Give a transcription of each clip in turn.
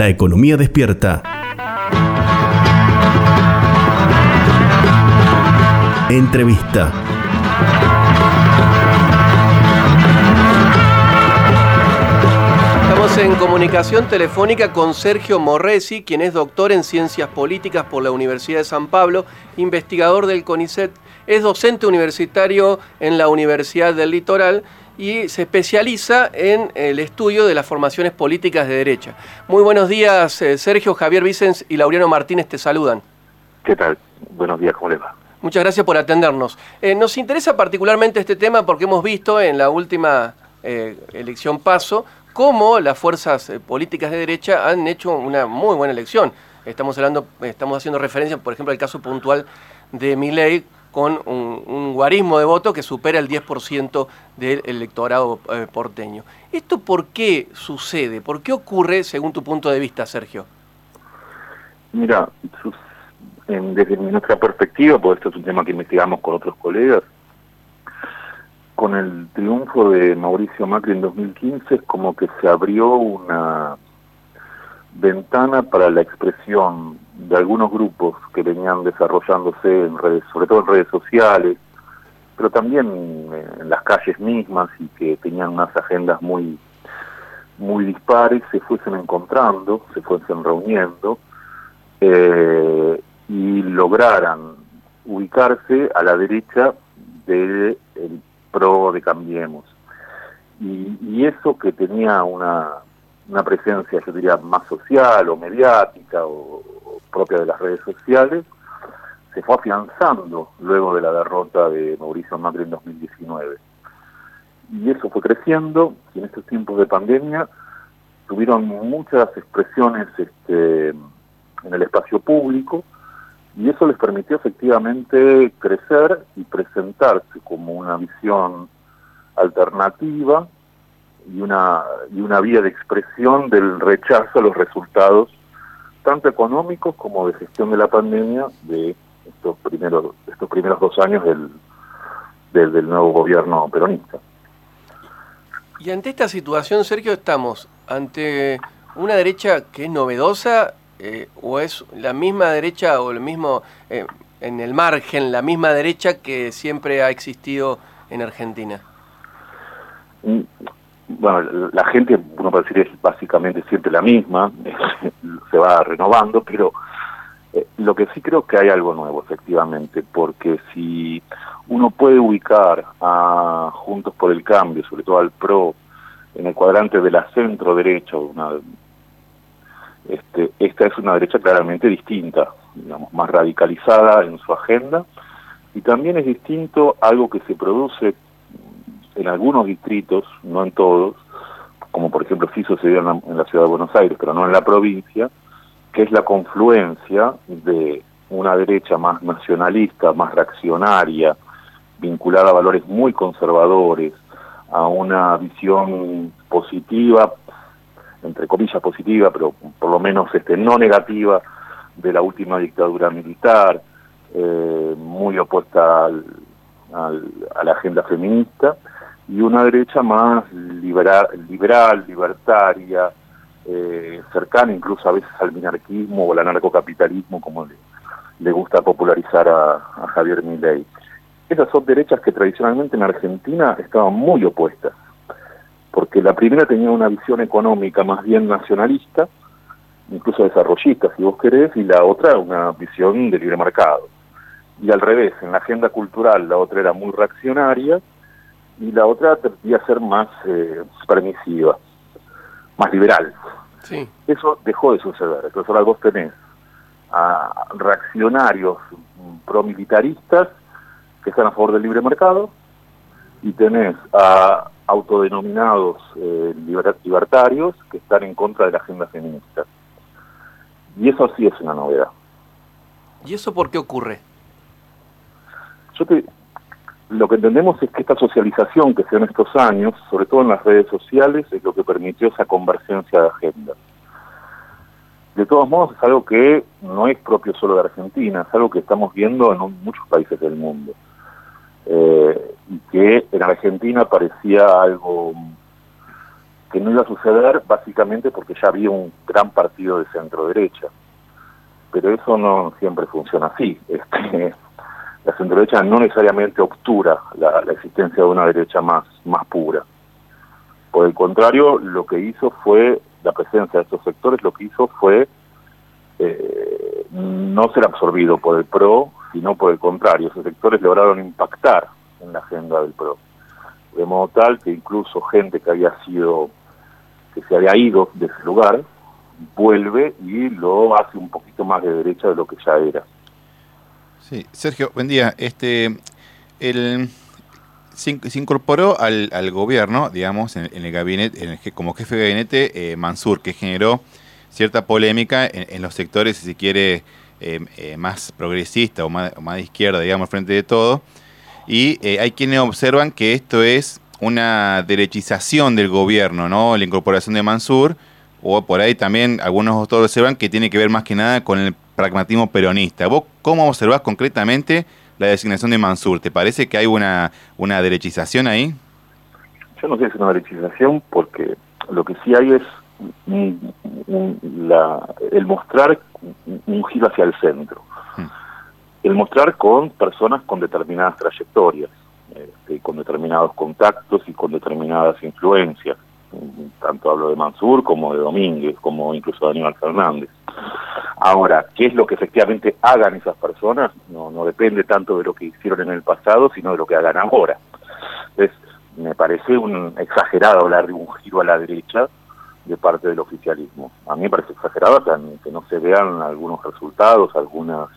La economía despierta. Entrevista. Estamos en comunicación telefónica con Sergio Morresi, quien es doctor en Ciencias Políticas por la Universidad de San Pablo, investigador del CONICET, es docente universitario en la Universidad del Litoral y se especializa en el estudio de las formaciones políticas de derecha. Muy buenos días, eh, Sergio, Javier Vicens y Laureano Martínez te saludan. ¿Qué tal? Buenos días, ¿cómo les va? Muchas gracias por atendernos. Eh, nos interesa particularmente este tema porque hemos visto en la última eh, elección paso cómo las fuerzas políticas de derecha han hecho una muy buena elección. Estamos hablando, estamos haciendo referencia, por ejemplo, al caso puntual de Milei con un, guarismo de voto que supera el 10% del electorado porteño. ¿Esto por qué sucede? ¿Por qué ocurre según tu punto de vista, Sergio? Mira, desde nuestra perspectiva, porque esto es un tema que investigamos con otros colegas, con el triunfo de Mauricio Macri en 2015 es como que se abrió una ventana para la expresión de algunos grupos que venían desarrollándose en redes, sobre todo en redes sociales, pero también en las calles mismas y que tenían unas agendas muy muy dispares, se fuesen encontrando, se fuesen reuniendo, eh, y lograran ubicarse a la derecha del PRO de Cambiemos. Y, eso que tenía una, una presencia, yo diría, más social o mediática o, propia de las redes sociales, se fue afianzando luego de la derrota de Mauricio Macri en 2019. Y eso fue creciendo, y en estos tiempos de pandemia tuvieron muchas expresiones este, en el espacio público, y eso les permitió efectivamente crecer y presentarse como una visión alternativa y una, y una vía de expresión del rechazo a los resultados tanto económicos como de gestión de la pandemia de estos primeros, estos primeros dos años del, del, del nuevo gobierno peronista. Y ante esta situación, Sergio, estamos ante una derecha que es novedosa eh, o es la misma derecha o el mismo, eh, en el margen, la misma derecha que siempre ha existido en Argentina? Mm, bueno, la gente, uno puede decir, es básicamente siempre la misma, se va renovando, pero eh, lo que sí creo que hay algo nuevo, efectivamente, porque si uno puede ubicar a Juntos por el Cambio, sobre todo al PRO, en el cuadrante de la centro derecha, este, esta es una derecha claramente distinta, digamos, más radicalizada en su agenda, y también es distinto algo que se produce en algunos distritos, no en todos, como por ejemplo sí sucedió en en la ciudad de Buenos Aires, pero no en la provincia, que es la confluencia de una derecha más nacionalista, más reaccionaria, vinculada a valores muy conservadores, a una visión positiva entre comillas positiva, pero por lo menos este no negativa de la última dictadura militar, eh, muy opuesta a la agenda feminista, y una derecha más liberal, liberal libertaria, eh, cercana incluso a veces al minarquismo o al anarcocapitalismo, como le, le gusta popularizar a, a Javier Milei. Esas son derechas que tradicionalmente en Argentina estaban muy opuestas porque la primera tenía una visión económica más bien nacionalista, incluso desarrollista, si vos querés, y la otra una visión de libre mercado. Y al revés, en la agenda cultural la otra era muy reaccionaria y la otra tendía a ser más eh, permisiva, más liberal. Sí. Eso dejó de suceder. Entonces ahora vos tenés a reaccionarios promilitaristas que están a favor del libre mercado y tenés a autodenominados eh, libertarios que están en contra de la agenda feminista. Y eso sí es una novedad. ¿Y eso por qué ocurre? Yo lo que entendemos es que esta socialización que se en estos años, sobre todo en las redes sociales, es lo que permitió esa convergencia de agenda. De todos modos, es algo que no es propio solo de Argentina, es algo que estamos viendo en muchos países del mundo. Eh, que en Argentina parecía algo que no iba a suceder básicamente porque ya había un gran partido de centro derecha. Pero eso no siempre funciona así. Este, la centro derecha no necesariamente obtura la, existencia de una derecha más, más pura. Por el contrario, lo que hizo fue, la presencia de estos sectores lo que hizo fue eh, no ser absorbido por el PRO, sino por el contrario, esos sectores lograron impactar en la agenda del PRO. De modo tal que incluso gente que había sido, que se había ido de ese lugar, vuelve y lo hace un poquito más de derecha de lo que ya era. Sí, Sergio, buen día. Este, el, se, incorporó al, al, gobierno, digamos, en, el gabinete, en el, como jefe de gabinete, eh, Mansur, que generó cierta polémica en, los sectores, si se quiere, eh, eh, más progresista o más, de izquierda, digamos, frente de todo. Y hay quienes observan que esto es una derechización del gobierno, ¿no? La incorporación de Mansur, o por ahí también algunos autores observan que tiene que ver más que nada con el pragmatismo peronista. ¿Vos cómo observás concretamente la designación de Mansur? ¿Te parece que hay una, una derechización ahí? Yo no sé si es una derechización porque lo que sí hay es el mostrar un giro hacia el centro. Hmm. El mostrar con personas con determinadas trayectorias, este, con determinados contactos y con determinadas influencias. Tanto hablo de Mansur como de Domínguez, como incluso de Aníbal Fernández. Ahora, ¿qué es lo que efectivamente hagan esas personas? No, no depende tanto de lo que hicieron en el pasado, sino de lo que hagan ahora. Entonces, me parece un exagerado hablar de un giro a la derecha de parte del oficialismo. A mí me parece exagerado que, no se vean algunos resultados, algunas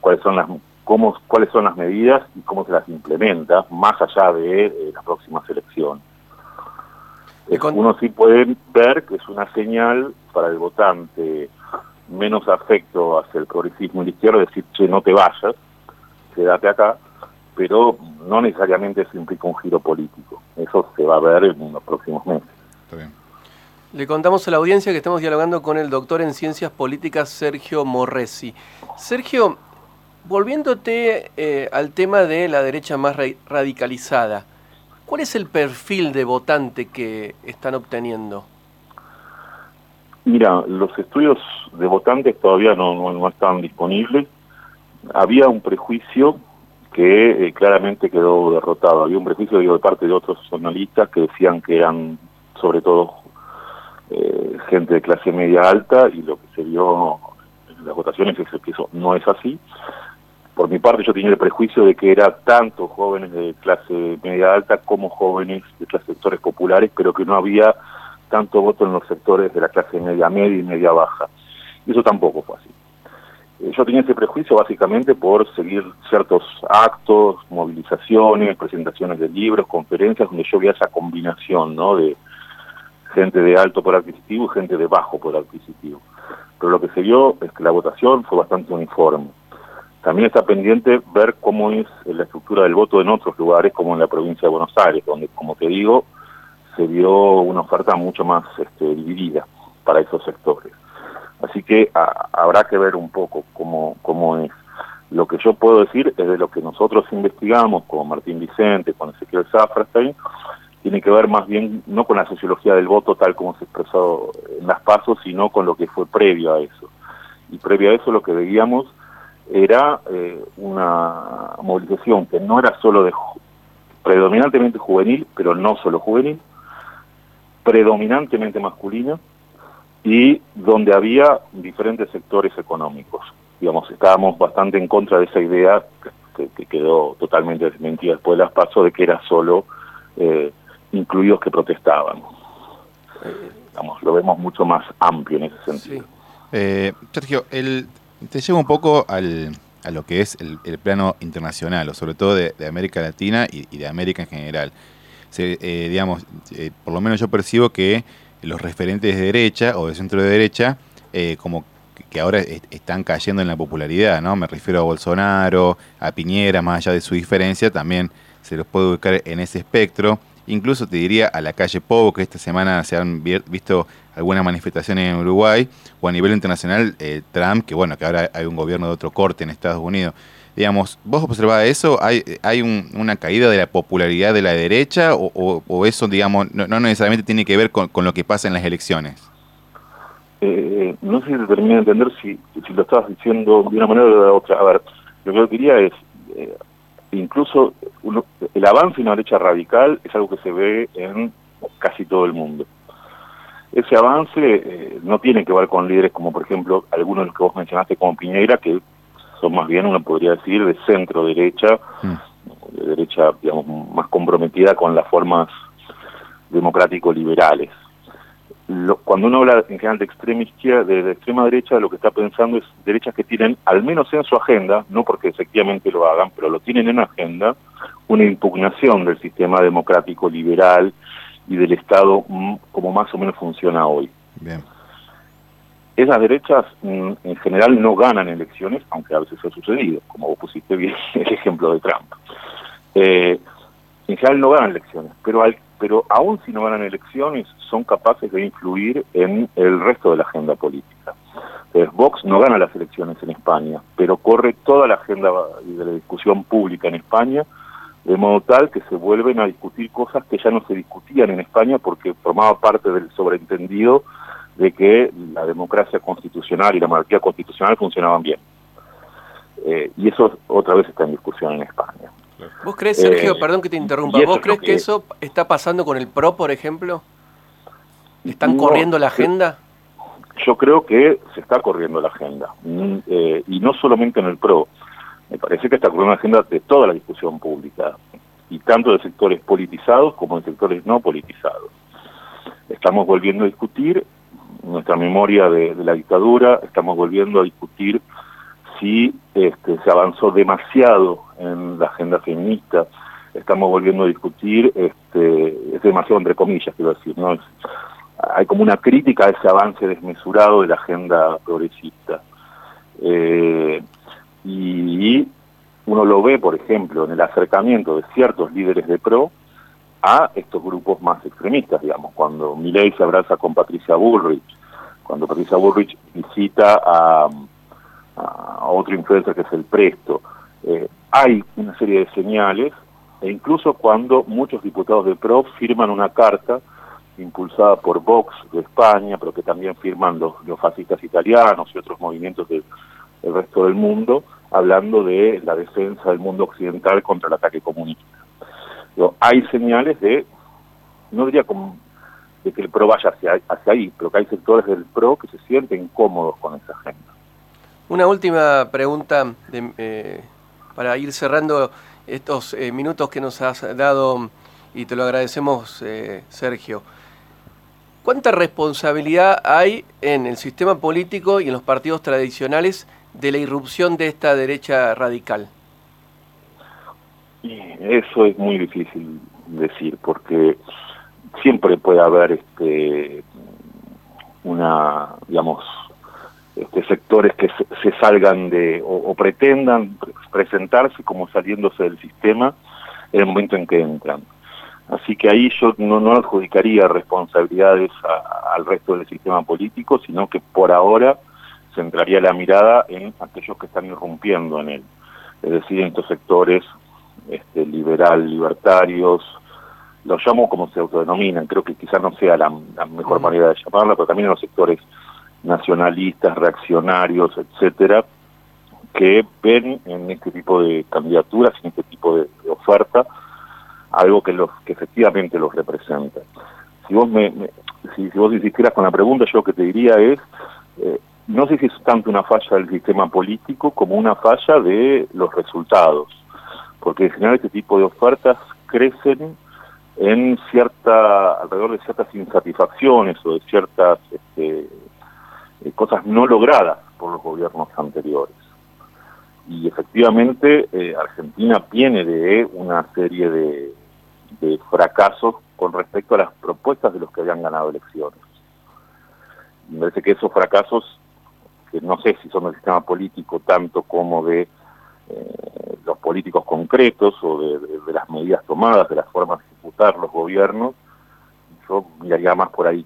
cuáles son las cómo cuáles son las medidas y cómo se las implementa más allá de eh, las próximas elecciones. Uno sí puede ver que es una señal para el votante menos afecto hacia el progresismo y la izquierda, decir, che, no te vayas, quédate acá, pero no necesariamente eso implica un giro político. Eso se va a ver en los próximos meses. Le contamos a la audiencia que estamos dialogando con el doctor en Ciencias Políticas Sergio Morresi. Sergio, volviéndote eh, al tema de la derecha más radicalizada, ¿cuál es el perfil de votante que están obteniendo? Mira, los estudios de votantes todavía no, no, están disponibles. Había un prejuicio que eh, claramente quedó derrotado. Había un prejuicio de parte de otros analistas que decían que eran sobre todo eh, gente de clase media alta y lo que se vio en las votaciones es que eso no es así. Por mi parte yo tenía el prejuicio de que era tanto jóvenes de clase media alta como jóvenes de clase sectores populares, pero que no había tanto voto en los sectores de la clase media media y media baja. Y eso tampoco fue así. Eh, yo tenía ese prejuicio básicamente por seguir ciertos actos, movilizaciones, presentaciones de libros, conferencias, donde yo veía esa combinación ¿no? de gente de alto poder adquisitivo y gente de bajo poder adquisitivo. Pero lo que se vio es que la votación fue bastante uniforme. También está pendiente ver cómo es la estructura del voto en otros lugares, como en la provincia de Buenos Aires, donde, como te digo, se vio una oferta mucho más este, dividida para esos sectores. Así que habrá que ver un poco cómo, cómo es. Lo que yo puedo decir es de lo que nosotros investigamos con Martín Vicente, con Ezequiel Safrastein, tiene que ver más bien no con la sociología del voto tal como se expresó en las pasos, sino con lo que fue previo a eso. Y previo a eso lo que veíamos era eh, una movilización que no era solo de predominantemente juvenil, pero no solo juvenil, predominantemente masculina y donde había diferentes sectores económicos. Digamos, estábamos bastante en contra de esa idea que, quedó totalmente desmentida después de las pasos de que era solo eh, incluidos que protestaban. digamos, lo vemos mucho más amplio en ese sentido. Eh, Sergio, el, te llevo un poco al, a lo que es el, plano internacional, o sobre todo de, América Latina y, de América en general. Eh, digamos, eh, por lo menos yo percibo que los referentes de derecha o de centro de derecha, eh, como que ahora están cayendo en la popularidad, ¿no? Me refiero a Bolsonaro, a Piñera, más allá de su diferencia, también se los puede ubicar en ese espectro. Incluso te diría a la calle Povo, que esta semana se han visto algunas manifestaciones en Uruguay, o a nivel internacional, Trump, que bueno, que ahora hay un gobierno de otro corte en Estados Unidos. digamos, ¿vos observás eso? ¿Hay, hay una caída de la popularidad de la derecha o, eso, digamos, no, necesariamente tiene que ver con, lo que pasa en las elecciones? Eh, no sé si te termino de entender si, lo estabas diciendo de una manera o de otra. A ver, lo que yo quería es, eh, incluso el avance de una derecha radical es algo que se ve en casi todo el mundo. Ese avance eh, no tiene que ver con líderes como, por ejemplo, algunos de los que vos mencionaste como Piñera, que son más bien, uno podría decir, de centro-derecha, mm. de derecha, digamos, más comprometida con las formas democrático-liberales. Cuando uno habla en general de extrema izquierda, de, extrema derecha, lo que está pensando es derechas que tienen, al menos en su agenda, no porque efectivamente lo hagan, pero lo tienen en agenda, una impugnación del sistema democrático liberal y del Estado como más o menos funciona hoy. Bien. Esas derechas mm, en general no ganan elecciones, aunque a veces ha sucedido, como vos pusiste bien el ejemplo de Trump. Eh, en general no ganan elecciones, pero, al, pero aún si no ganan elecciones son capaces de influir en el resto de la agenda política. Entonces, Vox no gana las elecciones en España, pero corre toda la agenda de la discusión pública en España de modo tal que se vuelven a discutir cosas que ya no se discutían en España porque formaba parte del sobreentendido de que la democracia constitucional y la monarquía constitucional funcionaban bien. Eh, y eso otra vez está en discusión en España. ¿Vos crees, Sergio, eh, perdón que te interrumpa, ¿vos crees que, eso está pasando con el PRO, por ejemplo? ¿Están corriendo la agenda? Yo creo que se está corriendo la agenda. Mm, eh, y no solamente en el PRO me parece que está con una agenda de toda la discusión pública, y tanto de sectores politizados como de sectores no politizados. Estamos volviendo a discutir nuestra memoria de, la dictadura, estamos volviendo a discutir si este, se avanzó demasiado en la agenda feminista, estamos volviendo a discutir, este, es demasiado entre comillas, quiero decir, ¿no? hay como una crítica a ese avance desmesurado de la agenda progresista. Eh, y uno lo ve, por ejemplo, en el acercamiento de ciertos líderes de PRO a estos grupos más extremistas, digamos, cuando Milei se abraza con Patricia Bullrich, cuando Patricia Bullrich visita a, otro influencer que es el Presto. Eh, hay una serie de señales, e incluso cuando muchos diputados de PRO firman una carta impulsada por Vox de España, pero que también firman los, los fascistas italianos y otros movimientos de el resto del mundo, hablando de la defensa del mundo occidental contra el ataque comunista. hay señales de, no diría como de que el PRO vaya hacia, ahí, pero que hay sectores del PRO que se sienten cómodos con esa agenda. Una última pregunta eh, para ir cerrando estos eh, minutos que nos has dado y te lo agradecemos, eh, Sergio. ¿Cuánta responsabilidad hay en el sistema político y en los partidos tradicionales de la irrupción de esta derecha radical? Eso es muy difícil decir, porque siempre puede haber este una, digamos, este, sectores que se, salgan de, o, pretendan presentarse como saliéndose del sistema en el momento en que entran. Así que ahí yo no, no adjudicaría responsabilidades al resto del sistema político, sino que por ahora centraría la mirada en aquellos que están irrumpiendo en él, es decir, en estos sectores este, liberal, libertarios, los llamo como se autodenominan, creo que quizás no sea la, mejor manera de llamarla, pero también en los sectores nacionalistas, reaccionarios, etcétera, que ven en este tipo de candidaturas, en este tipo de, oferta, algo que los que efectivamente los representa. Si vos me, si, vos insistieras con la pregunta, yo lo que te diría es eh, no sé si es tanto una falla del sistema político como una falla de los resultados, porque en general este tipo de ofertas crecen en cierta, alrededor de ciertas insatisfacciones o de ciertas este, eh, cosas no logradas por los gobiernos anteriores. Y efectivamente eh, Argentina viene de una serie de, de fracasos con respecto a las propuestas de los que habían ganado elecciones. Me parece que esos fracasos que no sé si son del sistema político tanto como de eh, los políticos concretos o de, las medidas tomadas, de las formas de ejecutar los gobiernos, yo miraría más por ahí.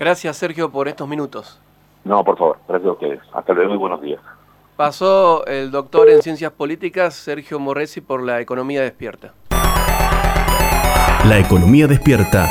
Gracias, Sergio, por estos minutos. No, por favor, gracias a ustedes. Hasta luego y buenos días. Pasó el doctor en Ciencias Políticas, Sergio Morresi, por La Economía Despierta. La Economía Despierta.